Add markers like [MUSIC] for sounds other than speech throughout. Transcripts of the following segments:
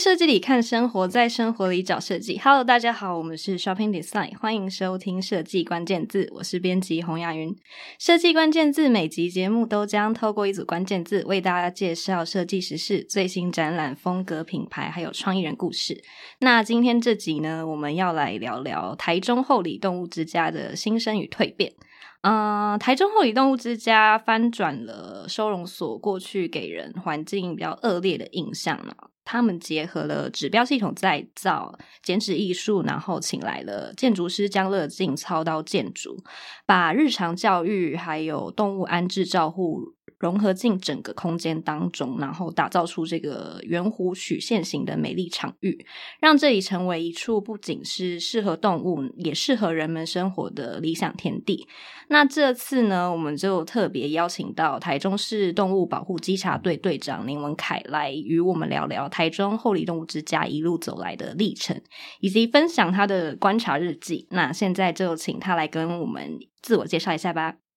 设计里看生活，在生活里找设计。Hello，大家好，我们是 Shopping Design，欢迎收听设计关键字。我是编辑洪雅云。设计关键字每集节目都将透过一组关键字，为大家介绍设计时事、最新展览、风格品牌，还有创意人故事。那今天这集呢，我们要来聊聊台中后里动物之家的新生与蜕变。嗯、台中后里动物之家翻转了收容所过去给人环境比较恶劣的印象呢。他们结合了指标系统再造、剪纸艺术，然后请来了建筑师江乐进操刀建筑，把日常教育还有动物安置照护。融合进整个空间当中，然后打造出这个圆弧曲线型的美丽场域，让这里成为一处不仅是适合动物，也适合人们生活的理想天地。那这次呢，我们就特别邀请到台中市动物保护稽查队队长林文凯来与我们聊聊台中后里动物之家一路走来的历程，以及分享他的观察日记。那现在就请他来跟我们自我介绍一下吧。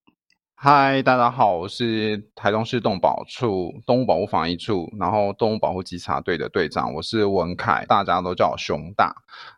嗨，大家好，我是台中市动保处动物保护防疫处，然后动物保护稽查队的队长，我是文凯，大家都叫我熊大。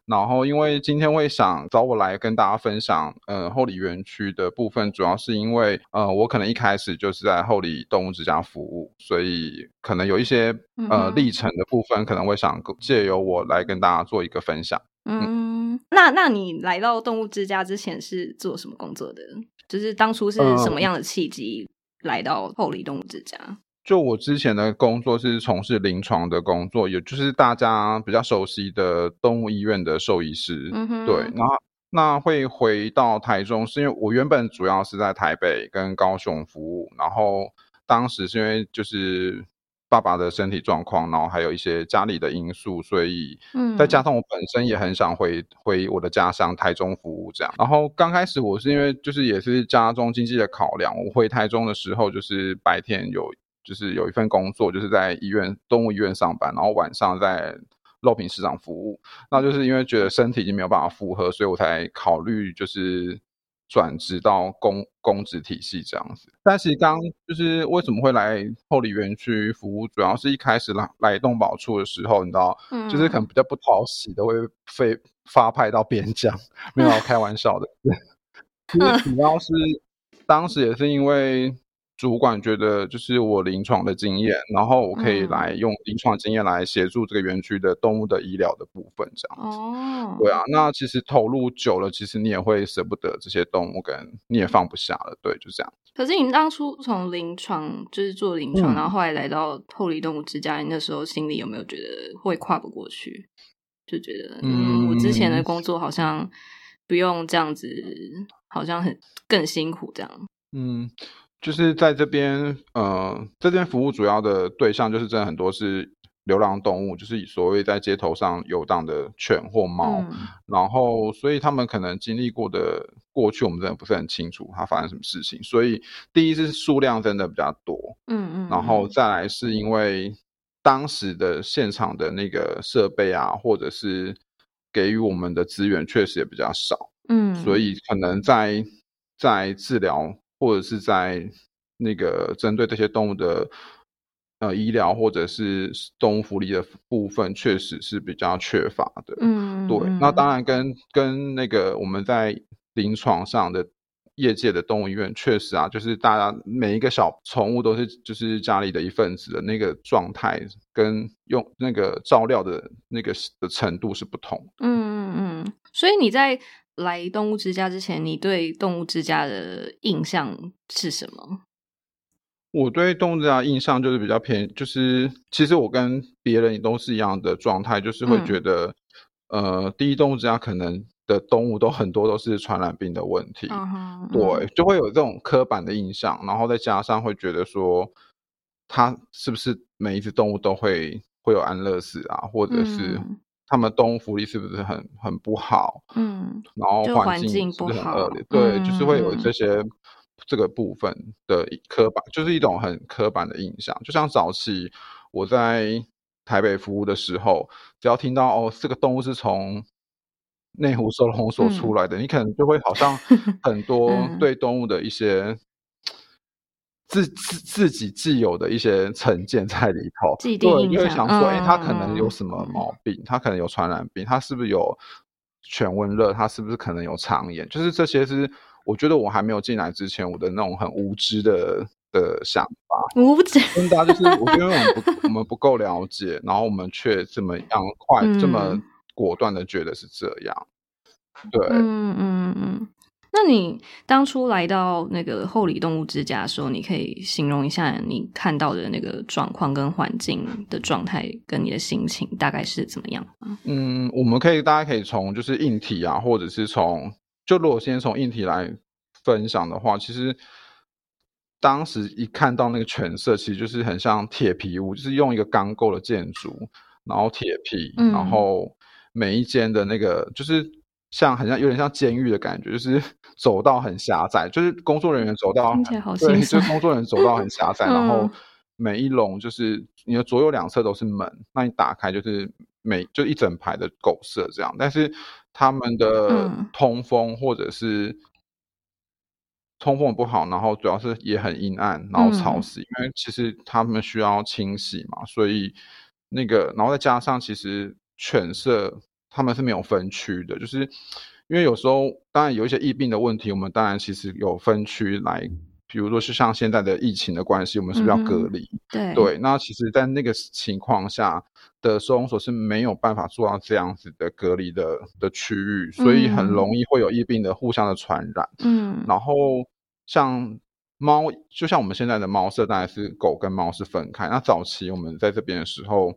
然后因为今天会想找我来跟大家分享，呃，后里园区的部分，主要是因为，呃，我可能一开始就是在后里动物之家服务，所以可能有一些呃历程的部分，可能会想借由我来跟大家做一个分享。嗯，那那你来到动物之家之前是做什么工作的？就是当初是什么样的契机来到后里动物之家？嗯，就我之前的工作是从事临床的工作，也就是大家比较熟悉的动物医院的兽医师。嗯哼，对。然后那会回到台中，是因为我原本主要是在台北跟高雄服务，然后当时是因为就是。爸爸的身体状况，然后还有一些家里的因素，所以，嗯，再加上我本身也很想回回我的家乡台中服务这样。然后刚开始我是因为就是也是家中经济的考量，我回台中的时候就是白天有就是有一份工作，就是在医院动物医院上班，然后晚上在肉品市场服务。那就是因为觉得身体已经没有办法负荷，所以我才考虑就是。转职到公公职体系这样子，但其实刚就是为什么会来后里园区服务，主要是一开始来来动保处的时候，你知道，嗯、就是可能比较不讨喜的会被发派到边疆，没有开玩笑的，[LAUGHS] 其实主要是当时也是因为。主管觉得就是我临床的经验，然后我可以来用临床经验来协助这个园区的动物的医疗的部分，这样子。哦，对啊，那其实投入久了，其实你也会舍不得这些动物，跟你也放不下了，对，就这样。可是你当初从临床就是做临床，嗯、然后后来来到后离动物之家，你那时候心里有没有觉得会跨不过去？就觉得，嗯，我之前的工作好像不用这样子，好像很更辛苦这样。嗯。就是在这边，呃，这边服务主要的对象就是真的很多是流浪动物，就是所谓在街头上游荡的犬或猫，嗯、然后所以他们可能经历过的过去，我们真的不是很清楚它发生什么事情。所以第一是数量真的比较多，嗯嗯，然后再来是因为当时的现场的那个设备啊，或者是给予我们的资源确实也比较少，嗯，所以可能在在治疗。或者是在那个针对这些动物的呃医疗或者是动物福利的部分，确实是比较缺乏的。嗯，对。那当然跟跟那个我们在临床上的业界的动物医院，确实啊，就是大家每一个小宠物都是就是家里的一份子的那个状态，跟用那个照料的那个的程度是不同。嗯嗯嗯。所以你在。来动物之家之前，你对动物之家的印象是什么？我对动物之家的印象就是比较偏，就是其实我跟别人也都是一样的状态，就是会觉得，嗯、呃，第一动物之家可能的动物都很多都是传染病的问题，嗯，对，就会有这种刻板的印象，然后再加上会觉得说，它是不是每一只动物都会会有安乐死啊，或者是。嗯他们动物福利是不是很很不好？嗯，然后环境是不是很恶劣？对，就是会有这些这个部分的刻板，就是一种很刻板的印象。就像早期我在台北服务的时候，只要听到哦，这个动物是从内湖收容所出来的，嗯、你可能就会好像 [LAUGHS] 很多对动物的一些自自自己既有的一些成见在里头，既定，对，因为想说，哎、嗯，他可能有什么毛病？他可能有传染病？他是不是有犬瘟热？他是不是可能有肠炎？就是这些是我觉得我还没有进来之前，我的那种很无知的的想法。无知，真的就是我觉得我们不我们不够了解，然后我们却这么样快、嗯、这么果断的觉得是这样。对，嗯嗯嗯。那你当初来到那个后里动物之家的时候，你可以形容一下你看到的那个状况跟环境的状态，跟你的心情大概是怎么样？嗯，我们可以，大家可以从就是硬体啊，或者是从就如果先从硬体来分享的话，其实当时一看到那个犬色，其实就是很像铁皮屋，就是用一个钢构的建筑，然后铁皮，嗯、然后每一间的那个就是。像很像有点像监狱的感觉，就是 [LAUGHS] 走道很狭窄，就是工作人员走道，对，就是工作人员走道很狭窄，嗯，然后每一笼就是你的左右两侧都是门，那你打开就是每就一整排的狗舍这样，但是他们的通风或者是通风不好，然后主要是也很阴暗，然后潮湿，嗯，因为其实他们需要清洗嘛，所以那个然后再加上其实犬舍。他们是没有分区的，就是因为有时候当然有一些疫病的问题，我们当然其实有分区来，比如说是像现在的疫情的关系，我们是不是要隔离？嗯、对对，那其实，在那个情况下的收容所是没有办法做到这样子的隔离的的区域，所以很容易会有疫病的互相的传染。嗯，然后像猫，就像我们现在的猫舍，当然是狗跟猫是分开。那早期我们在这边的时候，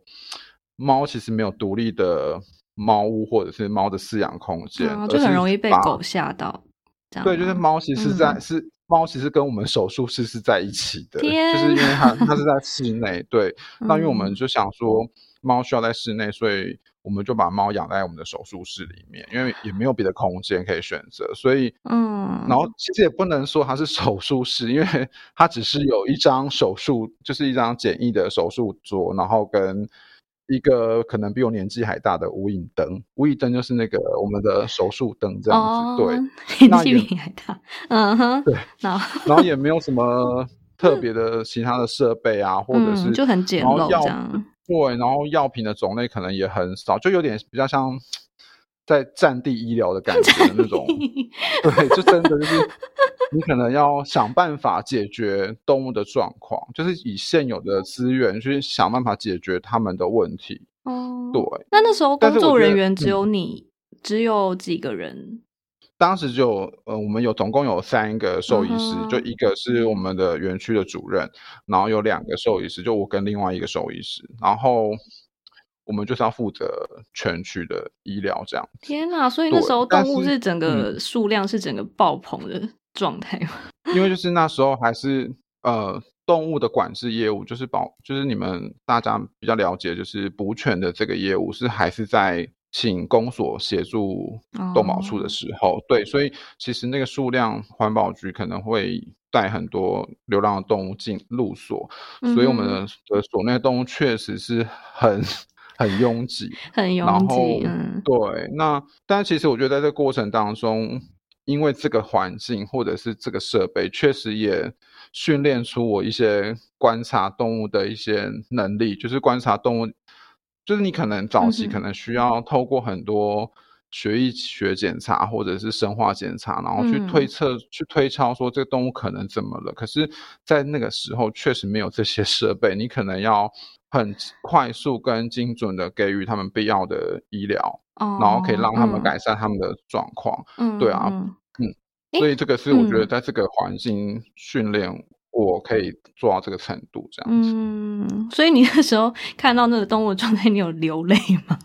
猫其实没有独立的。猫屋或者是猫的饲养空间，啊，就很容易被狗吓到。对，就是猫其实是在、嗯、是猫其实跟我们手术室是在一起的，就是因为它它是在室内。对、[LAUGHS] 嗯，那因为我们就想说猫需要在室内，所以我们就把猫养在我们的手术室里面，因为也没有别的空间可以选择，所以嗯，然后其实也不能说它是手术室，因为它只是有一张手术，就是一张简易的手术桌，然后跟。一个可能比我年纪还大的无影灯，无影灯就是那个我们的手术灯这样子。哦、对，年纪比你还大，嗯哼，对，然后也没有什么特别的其他的设备啊，或者是、嗯、就很简陋这样。对，然后药品的种类可能也很少，就有点比较像。在战地医疗的感觉的那种，对，就真的就是你可能要想办法解决动物的状况，就是以现有的资源去想办法解决他们的问题。哦，对。那那时候工作人员只有你，只有几个人？当时就呃，我们有总共有三个兽医师，就一个是我们的园区的主任，然后有两个兽医师，就我跟另外一个兽医师，然后。我们就是要负责全区的医疗，这样。天哪！所以那时候动物是整个数量是整个爆棚的状态吗？嗯、[LAUGHS] 因为就是那时候还是呃动物的管制业务，就是保，就是你们大家比较了解，就是捕犬的这个业务是还是在请公所协助动保处的时候，哦，对，所以其实那个数量环保局可能会带很多流浪的动物进入所，嗯，所以我们的所内动物确实是很。很拥挤，很拥挤。嗯，对，那但其实我觉得在这个过程当中，因为这个环境或者是这个设备，确实也训练出我一些观察动物的一些能力，就是观察动物，就是你可能早期可能需要透过很多血液学检查或者是生化检查，然后去推测、嗯、去推敲说这个动物可能怎么了。可是，在那个时候确实没有这些设备，你可能要。很快速跟精准的给予他们必要的医疗，哦，然后可以让他们改善他们的状况。嗯，对啊，嗯，嗯，所以这个是我觉得在这个环境训练，我可以做到这个程度这样子。嗯，所以你那时候看到那个动物状态，你有流泪吗？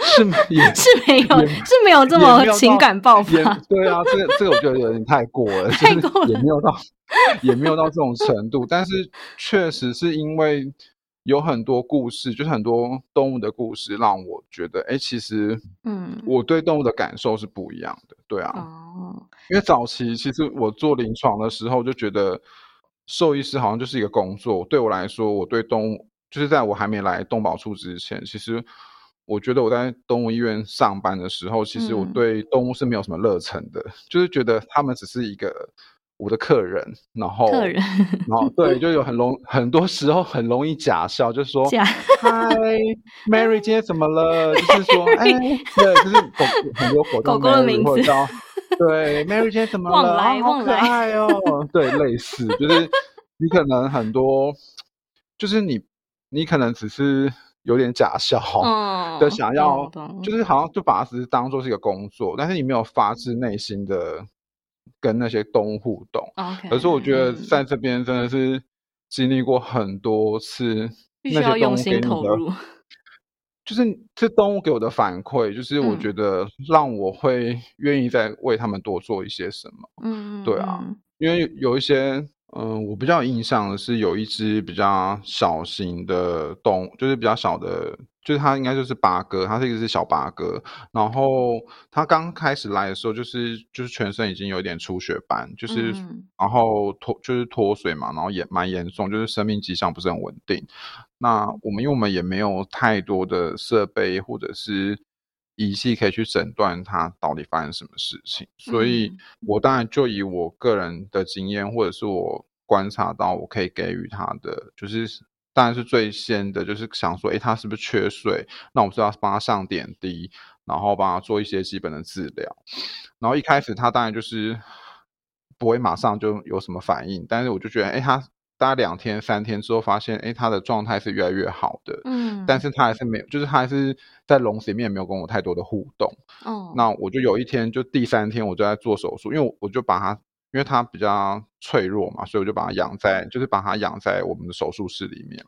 是也是没有，是没有这么情感爆发。对啊，这个这个我觉得有点太过了，太过了，就是、也没有到，也没有到这种程度。但是确实是因为有很多故事，就是很多动物的故事，让我觉得，哎，其实，嗯，我对动物的感受是不一样的。对啊，哦，因为早期其实我做临床的时候就觉得，兽医师好像就是一个工作。对我来说，我对动物，就是在我还没来动保处之前，其实。我觉得我在动物医院上班的时候，其实我对动物是没有什么热忱的，嗯，就是觉得他们只是一个我的客人，然后客人，然后对，就有很容很多时候很容易假笑，就是说嗨，[LAUGHS] Mary 今天怎么了？[LAUGHS] 就是说，哎，对，就是狗很多狗狗狗的名字，[LAUGHS] 对，Mary 今天怎么了？可爱哦，对，类似，就是你可能很多，就是你你可能只是有点假笑的想要，就是好像就把它只是当做是一个工作，但是你没有发自内心的。跟那些动物互动，okay, 可是我觉得在这边真的是经历过很多次，必须要用心投入，[LAUGHS] 就是这动物给我的反馈，就是我觉得让我会愿意再为他们多做一些什么。嗯，对啊，因为有一些，嗯、呃，我比较有印象的是有一只比较小型的动物，就是比较小的。就是他应该就是八哥，他是一只小八哥。然后他刚开始来的时候，就是就是全身已经有点出血斑，就是、嗯、然后脱就是脱水嘛，然后也蛮严重，就是生命迹象不是很稳定。那我们因为我们也没有太多的设备或者是仪器可以去诊断它到底发生什么事情，所以我当然就以我个人的经验或者是我观察到我可以给予他的就是。当然是最先的，就是想说，诶，他是不是缺水？那我们是要帮他上点滴，然后帮他做一些基本的治疗。然后一开始他当然就是不会马上就有什么反应，但是我就觉得，诶，他大概两天三天之后，发现，诶，他的状态是越来越好的。嗯，但是他还是没有，就是他还是在笼子里面没有跟我太多的互动。哦，那我就有一天，就第三天，我就在做手术，因为我就把他。因为它比较脆弱嘛，所以我就把它养在，就是把它养在我们的手术室里面。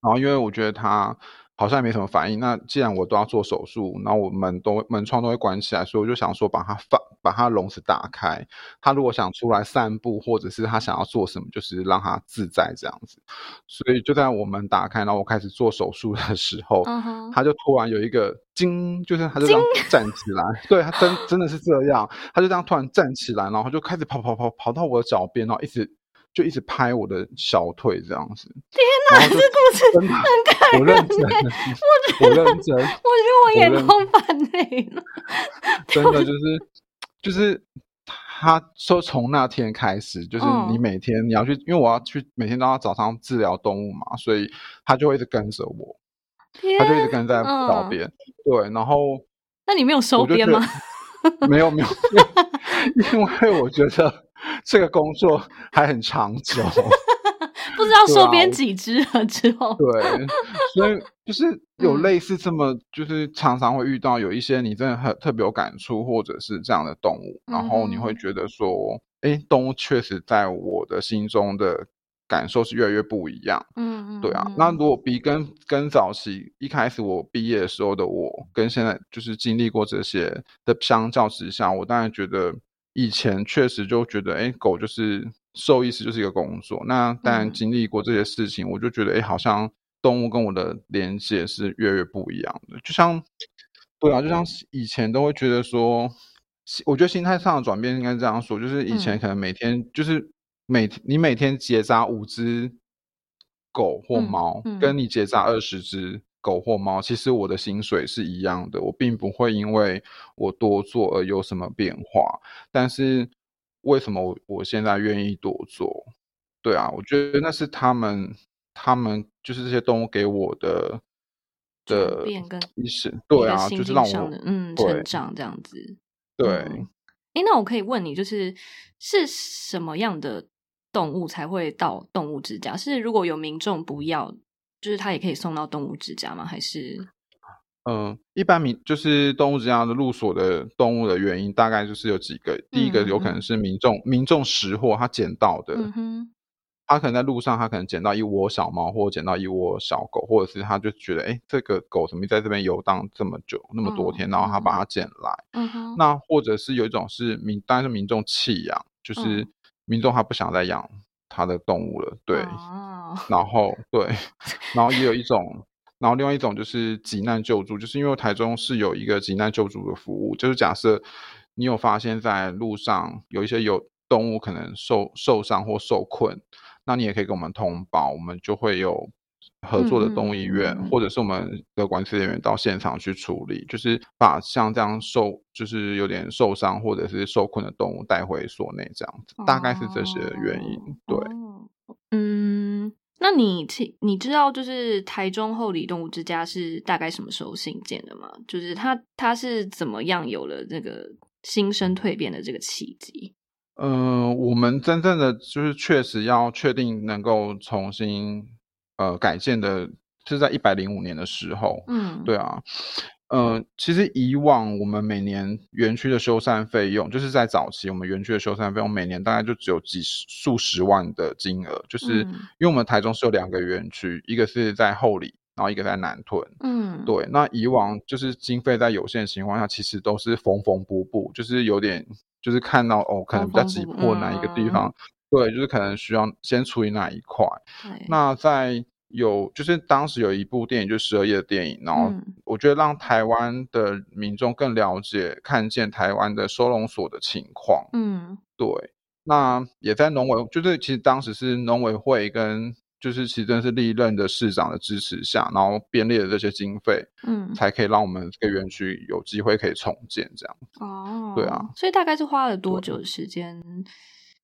然后，因为我觉得它。好像也没什么反应。那既然我都要做手术，然后我门都门窗都会关起来，所以我就想说把它放，把它笼子打开。他如果想出来散步，或者是他想要做什么，就是让他自在这样子。所以就在我们打开，然后我开始做手术的时候，他就突然有一个惊，就是他就这样站起来。对，他真真的是这样，他就这样突然站起来，然后就开始跑跑跑跑到我的脚边，然后一直。就一直拍我的小腿这样子。天哪，这故事很感人。[LAUGHS] 我认真，我认真，我觉得我眼眶泛泪了。[LAUGHS] 真的就是，就是他说从那天开始，就是你每天你要去，因为我要去每天都要早上治疗动物嘛，所以他就会一直跟着我，他就一直跟在脚边。对，然后那你没有收编吗？没有没有，[LAUGHS] 因为我觉得。这个工作还很长久，[LAUGHS] 不知道收编几只了之后。对，所以就是 [LAUGHS] 有类似这么，嗯、就是常常会遇到有一些你真的很特别有感触，或者是这样的动物，嗯、然后你会觉得说，哎，动物确实在我的心中的感受是越来越不一样。嗯，对啊。嗯、那如果比跟跟早期一开始我毕业的时候的我，跟现在就是经历过这些的相较之下，我当然觉得。以前确实就觉得，哎，狗就是兽医师就是一个工作。那当然经历过这些事情，嗯、我就觉得，哎，好像动物跟我的连接是越来越不一样的。就像，对啊，就像以前都会觉得说，我觉得心态上的转变应该这样说，就是以前可能每天、嗯、就是每你每天结扎五只狗或猫，跟你结扎二十只。狗或猫，其实我的薪水是一样的，我并不会因为我多做而有什么变化。但是为什么我我现在愿意多做？对啊，我觉得那是他们，他们就是这些动物给我的的意识。对啊，就是让我嗯成长这样子。对，哎、嗯，那我可以问你，就是是什么样的动物才会到动物之家？是如果有民众不要？就是它也可以送到动物之家吗？还是？嗯、呃，一般民就是动物之家的入所的动物的原因，大概就是有几个。嗯、第一个有可能是民众、嗯、民众拾获他捡到的，嗯、他可能在路上，他可能捡到一窝小猫，或者捡到一窝小狗，或者是他就觉得，哎，这个狗怎么在这边游荡这么久，那么多天，嗯、然后他把它捡来。嗯、那或者是有一种是民，当然是民众弃养，就是民众他不想再养他的动物了，对。嗯然后对，[LAUGHS] 然后也有一种，然后另外一种就是急难救助，就是因为台中是有一个急难救助的服务，就是假设你有发现在路上有一些有动物可能受受伤或受困，那你也可以跟我们通报，我们就会有合作的动物医院，嗯、或者是我们的管理人员到现场去处理，就是把像这样受就是有点受伤或者是受困的动物带回所内，这样子，哦、大概是这些原因。对，哦、嗯，那你你知道就是台中后里动物之家是大概什么时候兴建的吗？就是它它是怎么样有了这个新生蜕变的这个契机？嗯、呃，我们真正的就是确实要确定能够重新呃改建的，是在一百零五年的时候。嗯，对啊，呃，其实以往我们每年园区的修缮费用，就是在早期我们园区的修缮费用每年大概就只有几十数十万的金额，就是因为我们台中是有两个园区，一个是在后里，然后一个在南屯。嗯，对，那以往就是经费在有限的情况下，其实都是缝缝补补，就是有点。就是看到哦，可能比较急迫哪一个地方，嗯、对，就是可能需要先处理哪一块。那在有就是当时有一部电影，就十二夜的电影，然后我觉得让台湾的民众更了解、看见台湾的收容所的情况。嗯，对。那也在农委，就是其实当时是农委会跟。就是其实真是历任的市长的支持下，然后编列的这些经费，嗯，才可以让我们这个园区有机会可以重建这样。哦，对啊，所以大概是花了多久的时间？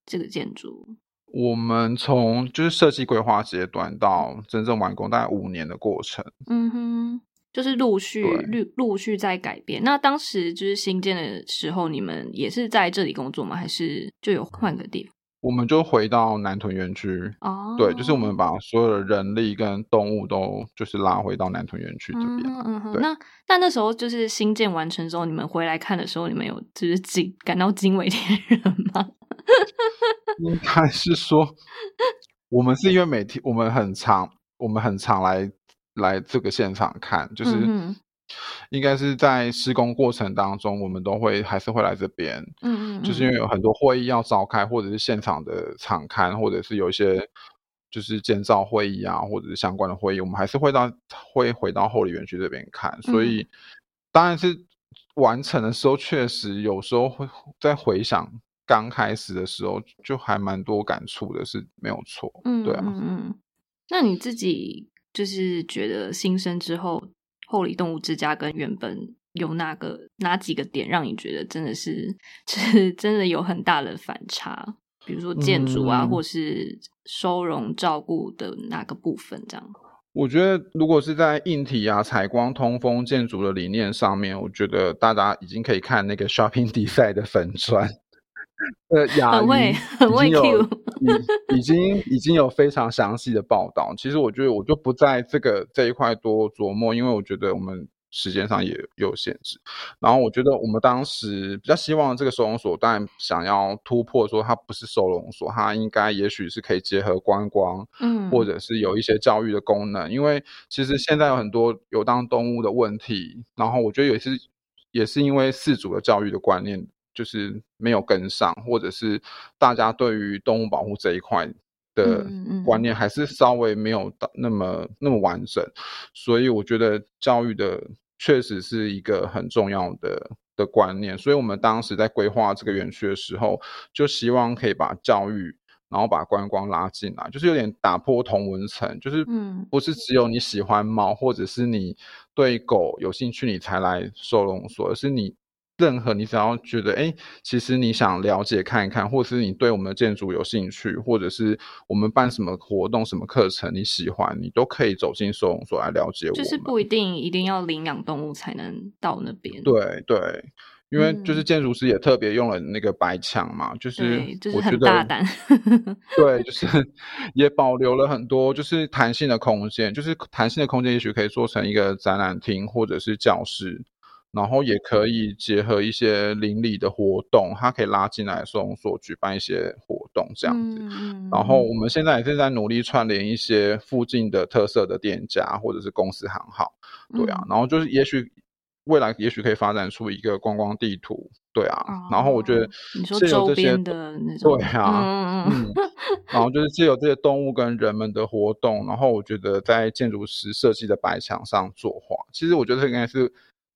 这个建筑，我们从就是设计规划阶段到真正完工，大概五年的过程。嗯哼，就是陆续陆陆陆续在改变。那当时就是新建的时候，你们也是在这里工作吗？还是就有换个地方？我们就回到南屯园区哦，对，就是我们把所有的人力跟动物都就是拉回到南屯园区这边。嗯哼那但那时候就是新建完成之后，你们回来看的时候，你们有就是惊感到惊为天人吗？应该是说，我们是因为每天我们很常我们很常来来这个现场看，就是。嗯应该是在施工过程当中，我们都会还是会来这边，嗯嗯，就是因为有很多会议要召开，或者是现场的场刊，或者是有一些就是建造会议啊，或者是相关的会议，我们还是会到会回到后里园区这边看。所以，当然是完成的时候，确实有时候会在回想刚开始的时候，就还蛮多感触的，是没有错。嗯，对啊，嗯嗯。那你自己就是觉得新生之后，后里动物之家跟原本有哪个哪几个点让你觉得真的是，就是真的有很大的反差？比如说建筑啊，嗯、或是收容照顾的哪个部分？这样？我觉得如果是在硬体啊、采光、通风、建筑的理念上面，我觉得大家已经可以看那个 Shopping [LAUGHS] Design 的粉砖。[LAUGHS] 呃，雅云已经有已经已经有非常详细的报道。其实我觉得我就不在这个这一块多琢磨，因为我觉得我们时间上也有限制。然后我觉得我们当时比较希望这个收容所，当然想要突破说它不是收容所，它应该也许是可以结合观光，嗯，或者是有一些教育的功能。因为其实现在有很多游荡动物的问题，然后我觉得也是也是因为饲主的教育的观念。就是没有跟上，或者是大家对于动物保护这一块的观念还是稍微没有到那么那么完整，所以我觉得教育的确实是一个很重要的的观念。所以我们当时在规划这个园区的时候，就希望可以把教育，然后把观光拉进来，就是有点打破同文层，就是不是只有你喜欢猫，或者是你对狗有兴趣你才来收容所，而是你。任何你只要觉得，哎，其实你想了解看一看，或者是你对我们的建筑有兴趣，或者是我们办什么活动、什么课程你喜欢，你都可以走进收容所来了解我。就是不一定一定要领养动物才能到那边。对对，因为就是建筑师也特别用了那个白墙嘛，嗯、就是我觉得、就是、很大胆。[LAUGHS] 对，就是 [LAUGHS] 也保留了很多就是弹性的空间，就是弹性的空间，也许可以做成一个展览厅或者是教室。然后也可以结合一些邻里的活动，它可以拉进来收容所举办一些活动这样子。嗯、然后我们现在也是在努力串联一些附近的特色的店家或者是公司行号，对啊。嗯、然后就是也许未来也许可以发展出一个观光地图，对啊。哦、然后我觉得你说周边的那种，对啊，嗯。然后就是借由这些动物跟人们的活动，然后我觉得在建筑师设计的白墙上作画，其实我觉得这应该是。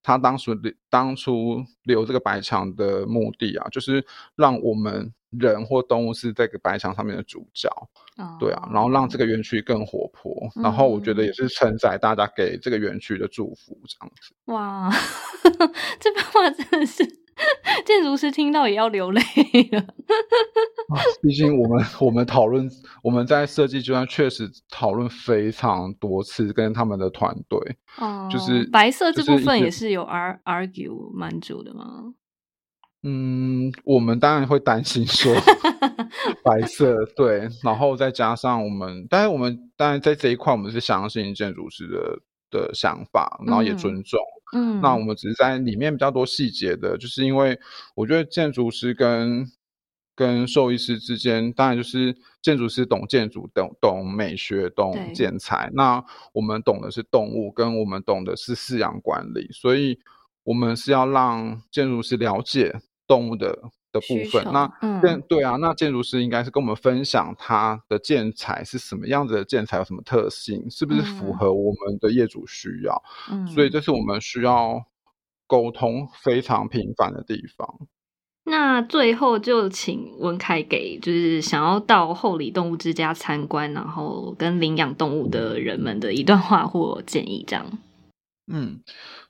他当初当初留这个白墙的目的啊，就是让我们人或动物是这个白墙上面的主角，哦、对啊，然后让这个园区更活泼，嗯、然后我觉得也是承载大家给这个园区的祝福，这样子。哇，[LAUGHS] 这番话真的是 [LAUGHS] 建筑师听到也要流泪了。[LAUGHS] 毕竟我们我们讨论我们在设计阶段确实讨论非常多次，跟他们的团队，哦，就是白色这部分也是有 ar argue 蛮久的吗？嗯，我们当然会担心说 [LAUGHS] 白色对，然后再加上我们，但是我们当然在这一块，我们是相信建筑师的的想法，然后也尊重。嗯，那我们只是在里面比较多细节的，就是因为我觉得建筑师跟跟兽医师之间，当然就是建筑师懂建筑，懂懂美学，懂建材。那我们懂的是动物，跟我们懂的是饲养管理，所以我们是要让建筑师了解。动物的的部分，那嗯，对啊，那建筑师应该是跟我们分享他的建材是什么样子的建材，有什么特性，是不是符合我们的业主需要？嗯，所以这是我们需要沟通非常频繁的地方。那最后就请文凯给就是想要到后里动物之家参观，然后跟领养动物的人们的一段话或建议，这样。嗯。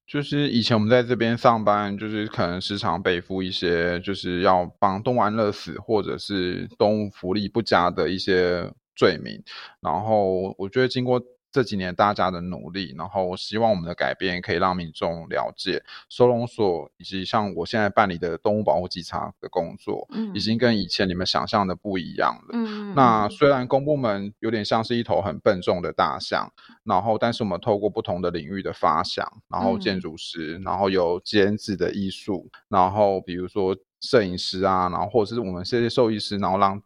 就是以前我们在这边上班，就是可能时常背负一些，就是要帮动物安乐死或者是动物福利不佳的一些罪名。然后我觉得经过。这几年大家的努力，然后希望我们的改变可以让民众了解收容所，以及像我现在办理的动物保护稽查的工作，嗯，已经跟以前你们想象的不一样了。嗯，那虽然公部门有点像是一头很笨重的大象，然后但是我们透过不同的领域的发想，然后建筑师，然后有剪纸的艺术，然后比如说摄影师啊，然后或者是我们这些兽医师，然后让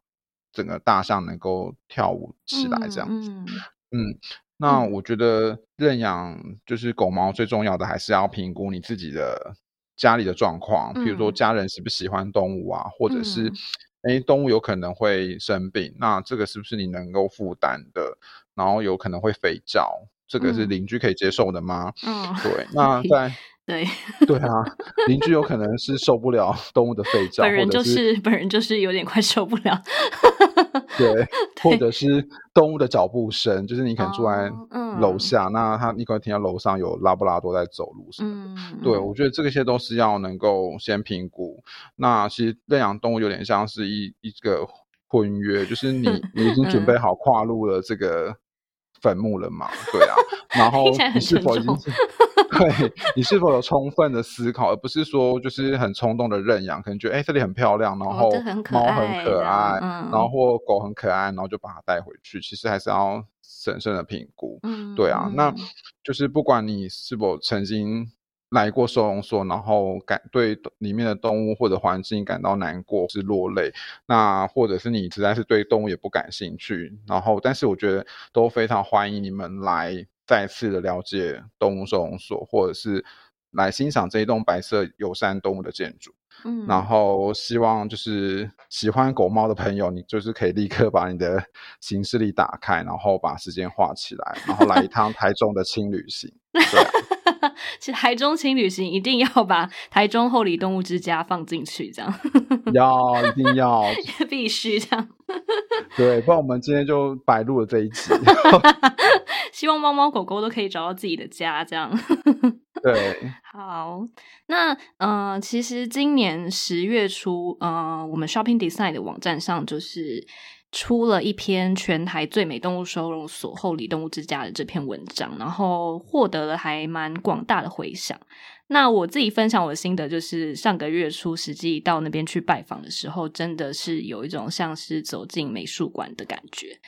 整个大象能够跳舞起来，这样子，嗯。嗯那我觉得认养就是狗猫，最重要的还是要评估你自己的家里的状况，比如说家人喜不喜欢动物啊，或者是哎动物有可能会生病，那这个是不是你能够负担的？然后有可能会肥皂，这个是邻居可以接受的吗？嗯，对。[LAUGHS] 那在对 [LAUGHS] 对啊，邻居有可能是受不了动物的吠叫，本人就是本人就是有点快受不了。对，[LAUGHS] 或者是动物的脚步声，就是你可能住在楼下，哦嗯、那他你可能听到楼上有拉布拉多在走路什么的。嗯、对，我觉得这些都是要能够先评估。那其实认养动物有点像是一一个婚约，就是你你已经准备好跨入了这个坟墓了嘛？嗯、对啊，然后你是否已经是？对，你是否有充分的思考，而不是说就是很冲动的认养，可能觉得哎、欸、这里很漂亮，然后猫很可爱，嗯、然后或狗很可爱，然后就把它带回去。其实还是要审慎的评估。嗯，对啊，那就是不管你是否曾经来过收容所，然后感对里面的动物或者环境感到难过是落泪，那或者是你实在是对动物也不感兴趣，然后但是我觉得都非常欢迎你们来。再次的了解动物收容所，或者是来欣赏这一栋白色友善动物的建筑。嗯，然后希望就是喜欢狗猫的朋友，你就是可以立刻把你的 [LAUGHS] 行事历打开，然后把时间画起来，然后来一趟台中的轻旅行。对啊，[LAUGHS] 其实台中轻旅行一定要把台中后里动物之家放进去，这样。[LAUGHS] 要，一定要，必须这样。对，不然我们今天就白录了这一集。希望猫猫狗狗都可以找到自己的家，这样。对，[LAUGHS] 好，那呃，其实今年十月初，呃，我们 Shopping Design 的网站上就是出了一篇全台最美动物收容所后里动物之家的这篇文章，然后获得了还蛮广大的回响。那我自己分享我的心得，就是上个月初实际到那边去拜访的时候，真的是有一种像是走进美术馆的感觉。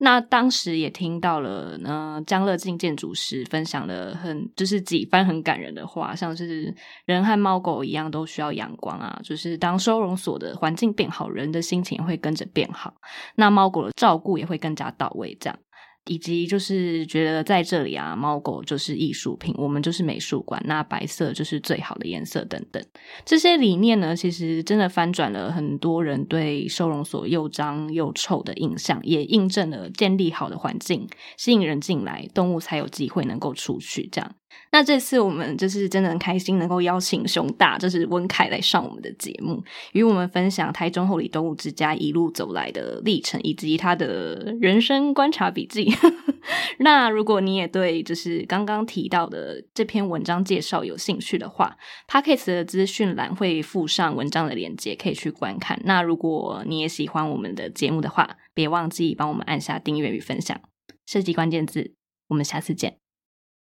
那当时也听到了，呃，江乐进建筑师分享了很就是几番很感人的话，像是人和猫狗一样都需要阳光啊，就是当收容所的环境变好，人的心情会跟着变好，那猫狗的照顾也会更加到位，这样。以及就是觉得在这里啊，猫狗就是艺术品，我们就是美术馆，那白色就是最好的颜色等等。这些理念呢，其实真的翻转了很多人对收容所又脏又臭的印象，也印证了建立好的环境，吸引人进来，动物才有机会能够出去。这样，那这次我们就是真的很开心，能够邀请熊大，就是温凯来上我们的节目，与我们分享台中后里动物之家一路走来的历程，以及他的人生观察笔记。[LAUGHS] 那如果你也对就是刚刚提到的这篇文章介绍有兴趣的话，Podcast 的资讯栏会附上文章的链接，可以去观看。那如果你也喜欢我们的节目的话，别忘记帮我们按下订阅与分享。设计关键字，我们下次见。